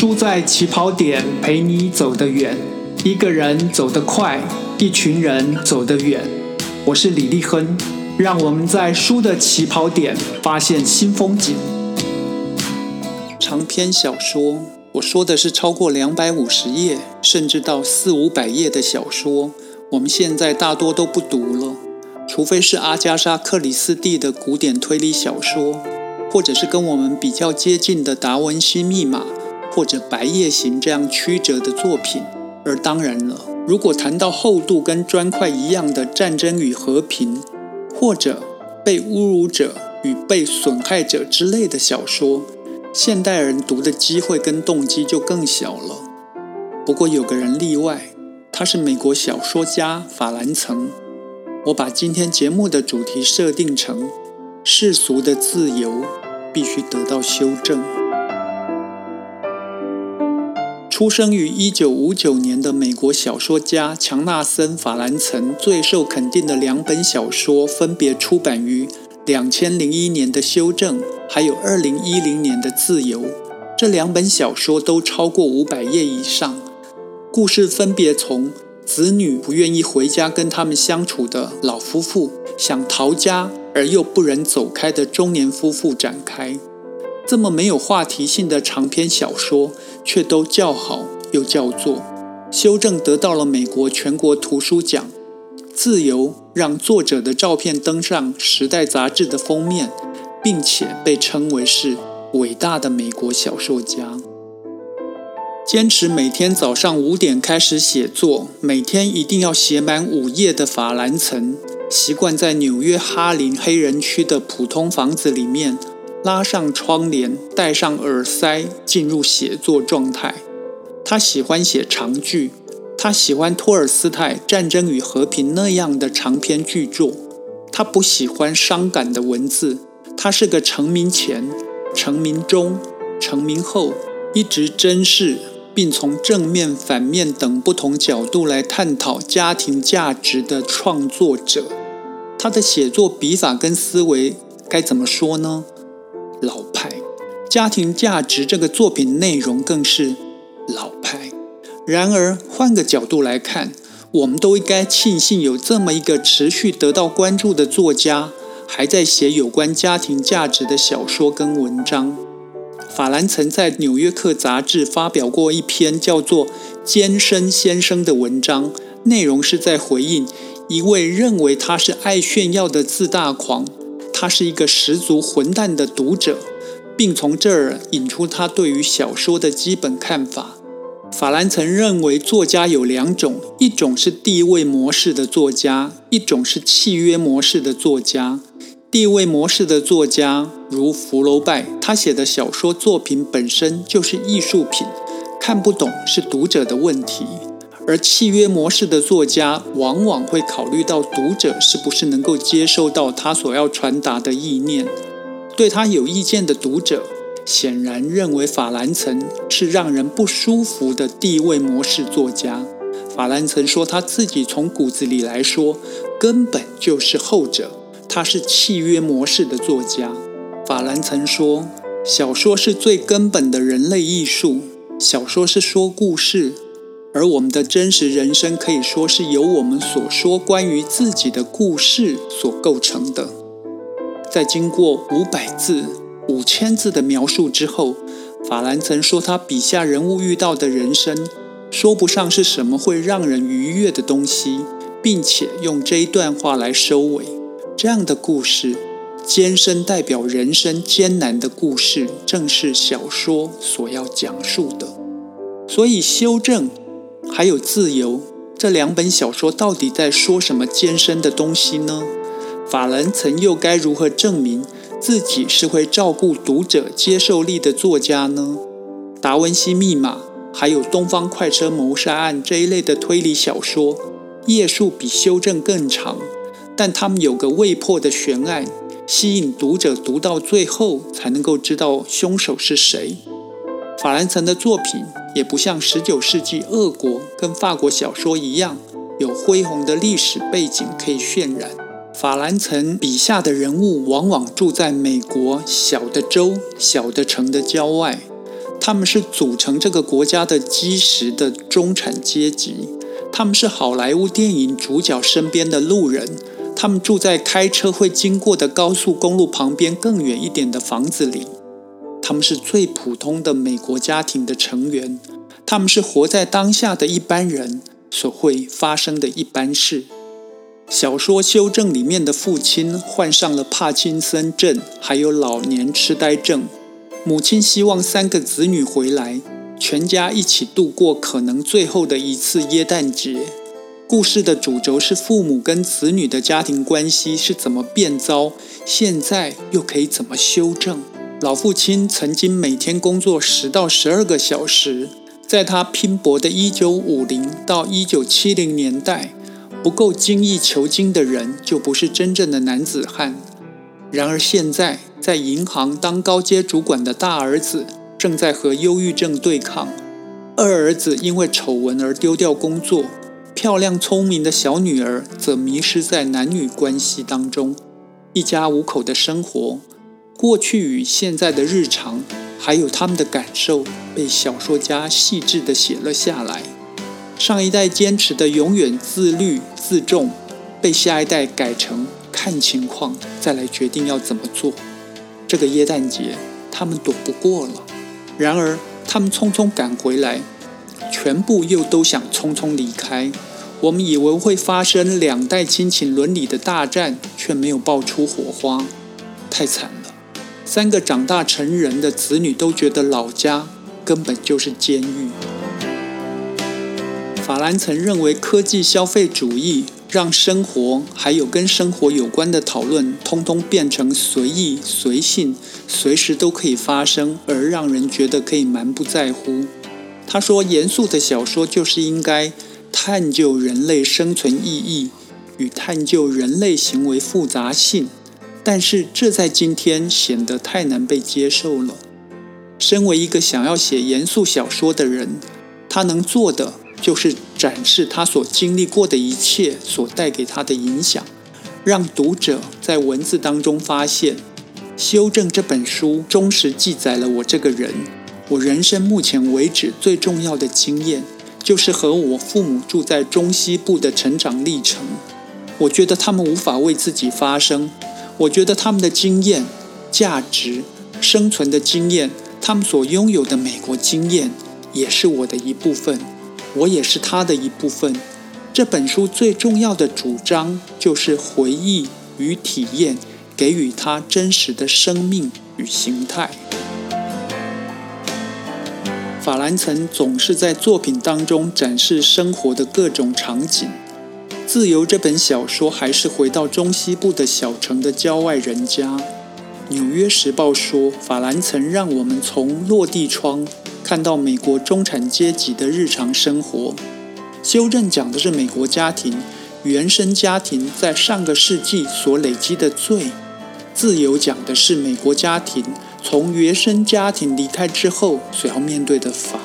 输在起跑点，陪你走得远。一个人走得快，一群人走得远。我是李立亨，让我们在书的起跑点发现新风景。长篇小说，我说的是超过两百五十页，甚至到四五百页的小说，我们现在大多都不读了，除非是阿加莎·克里斯蒂的古典推理小说。或者是跟我们比较接近的《达文西密码》或者《白夜行》这样曲折的作品，而当然了，如果谈到厚度跟砖块一样的《战争与和平》，或者被侮辱者与被损害者之类的小说，现代人读的机会跟动机就更小了。不过有个人例外，他是美国小说家法兰岑。我把今天节目的主题设定成。世俗的自由必须得到修正。出生于一九五九年的美国小说家强纳森·法兰岑最受肯定的两本小说，分别出版于两千零一年的《修正》，还有二零一零年的《自由》。这两本小说都超过五百页以上，故事分别从子女不愿意回家跟他们相处的老夫妇想逃家。而又不忍走开的中年夫妇展开，这么没有话题性的长篇小说，却都叫好又叫座。修正得到了美国全国图书奖，自由让作者的照片登上《时代》杂志的封面，并且被称为是伟大的美国小说家。坚持每天早上五点开始写作，每天一定要写满五页的法兰岑。习惯在纽约哈林黑人区的普通房子里面，拉上窗帘，戴上耳塞，进入写作状态。他喜欢写长句，他喜欢托尔斯泰《战争与和平》那样的长篇巨作。他不喜欢伤感的文字。他是个成名前、成名中、成名后，一直珍视。并从正面、反面等不同角度来探讨家庭价值的创作者，他的写作笔法跟思维该怎么说呢？老派。家庭价值这个作品内容更是老派。然而换个角度来看，我们都应该庆幸有这么一个持续得到关注的作家，还在写有关家庭价值的小说跟文章。法兰曾在《纽约客》杂志发表过一篇叫做《尖身先生》的文章，内容是在回应一位认为他是爱炫耀的自大狂，他是一个十足混蛋的读者，并从这儿引出他对于小说的基本看法。法兰曾认为作家有两种，一种是地位模式的作家，一种是契约模式的作家。地位模式的作家如福楼拜，他写的小说作品本身就是艺术品，看不懂是读者的问题；而契约模式的作家往往会考虑到读者是不是能够接受到他所要传达的意念。对他有意见的读者，显然认为法兰岑是让人不舒服的地位模式作家。法兰岑说他自己从骨子里来说，根本就是后者。他是契约模式的作家。法兰岑说：“小说是最根本的人类艺术。小说是说故事，而我们的真实人生可以说是由我们所说关于自己的故事所构成的。”在经过五百字、五千字的描述之后，法兰曾说：“他笔下人物遇到的人生，说不上是什么会让人愉悦的东西，并且用这一段话来收尾。”这样的故事，艰深代表人生艰难的故事，正是小说所要讲述的。所以，修正还有自由这两本小说，到底在说什么艰深的东西呢？法兰曾又该如何证明自己是会照顾读者接受力的作家呢？达文西密码还有东方快车谋杀案这一类的推理小说，页数比修正更长。但他们有个未破的悬案，吸引读者读到最后才能够知道凶手是谁。法兰岑的作品也不像十九世纪俄国跟法国小说一样，有恢宏的历史背景可以渲染。法兰岑笔下的人物往往住在美国小的州、小的城的郊外。他们是组成这个国家的基石的中产阶级，他们是好莱坞电影主角身边的路人，他们住在开车会经过的高速公路旁边更远一点的房子里，他们是最普通的美国家庭的成员，他们是活在当下的一般人所会发生的一般事。小说修正里面的父亲患上了帕金森症，还有老年痴呆症。母亲希望三个子女回来，全家一起度过可能最后的一次耶诞节。故事的主轴是父母跟子女的家庭关系是怎么变糟，现在又可以怎么修正？老父亲曾经每天工作十到十二个小时，在他拼搏的一九五零到一九七零年代，不够精益求精的人就不是真正的男子汉。然而现在，在银行当高阶主管的大儿子正在和忧郁症对抗，二儿子因为丑闻而丢掉工作，漂亮聪明的小女儿则迷失在男女关系当中，一家五口的生活，过去与现在的日常，还有他们的感受，被小说家细致地写了下来。上一代坚持的永远自律自重，被下一代改成。看情况再来决定要怎么做。这个耶诞节他们躲不过了。然而他们匆匆赶回来，全部又都想匆匆离开。我们以为会发生两代亲情伦理的大战，却没有爆出火花，太惨了。三个长大成人的子女都觉得老家根本就是监狱。法兰曾认为科技消费主义。让生活还有跟生活有关的讨论，通通变成随意、随性，随时都可以发生，而让人觉得可以蛮不在乎。他说：“严肃的小说就是应该探究人类生存意义与探究人类行为复杂性，但是这在今天显得太难被接受了。身为一个想要写严肃小说的人，他能做的。”就是展示他所经历过的一切所带给他的影响，让读者在文字当中发现，《修正》这本书忠实记载了我这个人，我人生目前为止最重要的经验，就是和我父母住在中西部的成长历程。我觉得他们无法为自己发声，我觉得他们的经验、价值、生存的经验，他们所拥有的美国经验，也是我的一部分。我也是他的一部分。这本书最重要的主张就是回忆与体验，给予他真实的生命与形态。法兰岑总是在作品当中展示生活的各种场景。《自由》这本小说还是回到中西部的小城的郊外人家。《纽约时报》说，法兰曾让我们从落地窗。看到美国中产阶级的日常生活，修正讲的是美国家庭原生家庭在上个世纪所累积的罪；自由讲的是美国家庭从原生家庭离开之后所要面对的罚。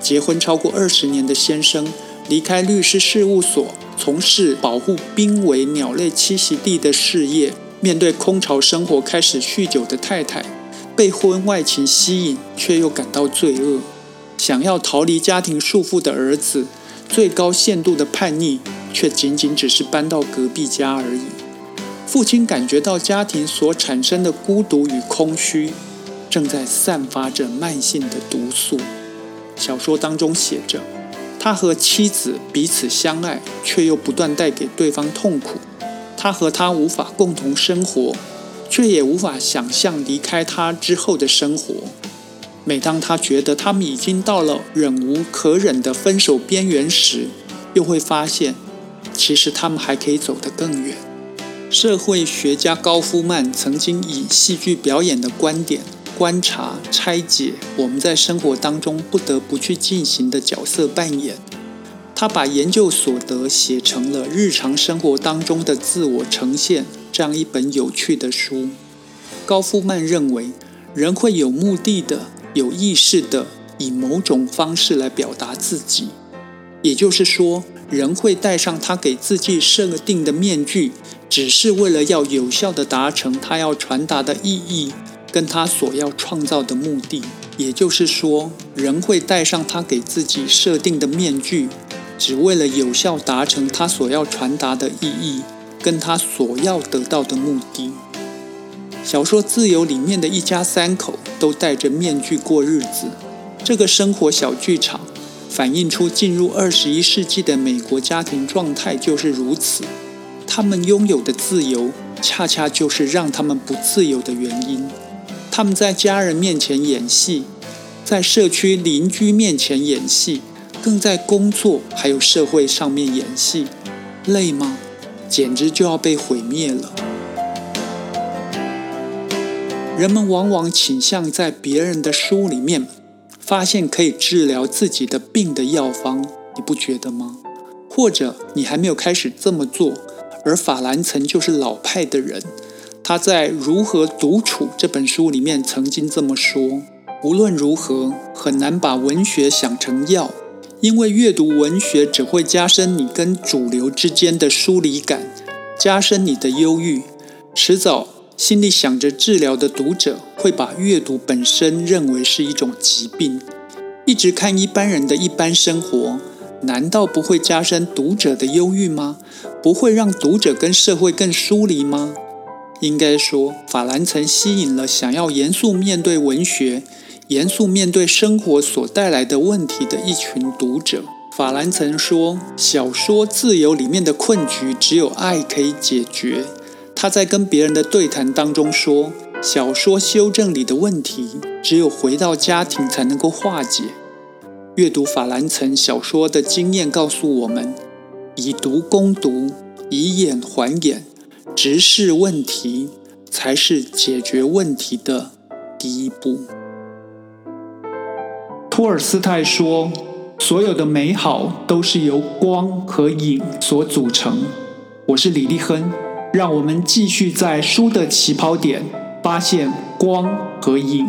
结婚超过二十年的先生离开律师事务所，从事保护濒危鸟类栖息地的事业，面对空巢生活开始酗酒的太太。被婚外情吸引，却又感到罪恶；想要逃离家庭束缚的儿子，最高限度的叛逆，却仅仅只是搬到隔壁家而已。父亲感觉到家庭所产生的孤独与空虚，正在散发着慢性的毒素。小说当中写着，他和妻子彼此相爱，却又不断带给对方痛苦。他和他无法共同生活。却也无法想象离开他之后的生活。每当他觉得他们已经到了忍无可忍的分手边缘时，又会发现，其实他们还可以走得更远。社会学家高夫曼曾经以戏剧表演的观点观察、拆解我们在生活当中不得不去进行的角色扮演。他把研究所得写成了日常生活当中的自我呈现。这样一本有趣的书，高夫曼认为，人会有目的的、有意识的以某种方式来表达自己。也就是说，人会戴上他给自己设定的面具，只是为了要有效的达成他要传达的意义，跟他所要创造的目的。也就是说，人会戴上他给自己设定的面具，只为了有效达成他所要传达的意义，跟他所要得到的目的。小说《自由》里面的一家三口都戴着面具过日子，这个生活小剧场反映出进入二十一世纪的美国家庭状态就是如此。他们拥有的自由，恰恰就是让他们不自由的原因。他们在家人面前演戏，在社区邻居面前演戏，更在工作还有社会上面演戏，累吗？简直就要被毁灭了。人们往往倾向在别人的书里面发现可以治疗自己的病的药方，你不觉得吗？或者你还没有开始这么做，而法兰岑就是老派的人。他在《如何独处》这本书里面曾经这么说：无论如何，很难把文学想成药，因为阅读文学只会加深你跟主流之间的疏离感，加深你的忧郁。迟早，心里想着治疗的读者会把阅读本身认为是一种疾病。一直看一般人的一般生活，难道不会加深读者的忧郁吗？不会让读者跟社会更疏离吗？应该说，法兰曾吸引了想要严肃面对文学、严肃面对生活所带来的问题的一群读者。法兰曾说：“小说《自由》里面的困局只有爱可以解决。”他在跟别人的对谈当中说：“小说《修正》里的问题只有回到家庭才能够化解。”阅读法兰曾小说的经验告诉我们：以读攻读，以眼还眼。直视问题才是解决问题的第一步。托尔斯泰说：“所有的美好都是由光和影所组成。”我是李立亨，让我们继续在书的起跑点发现光和影。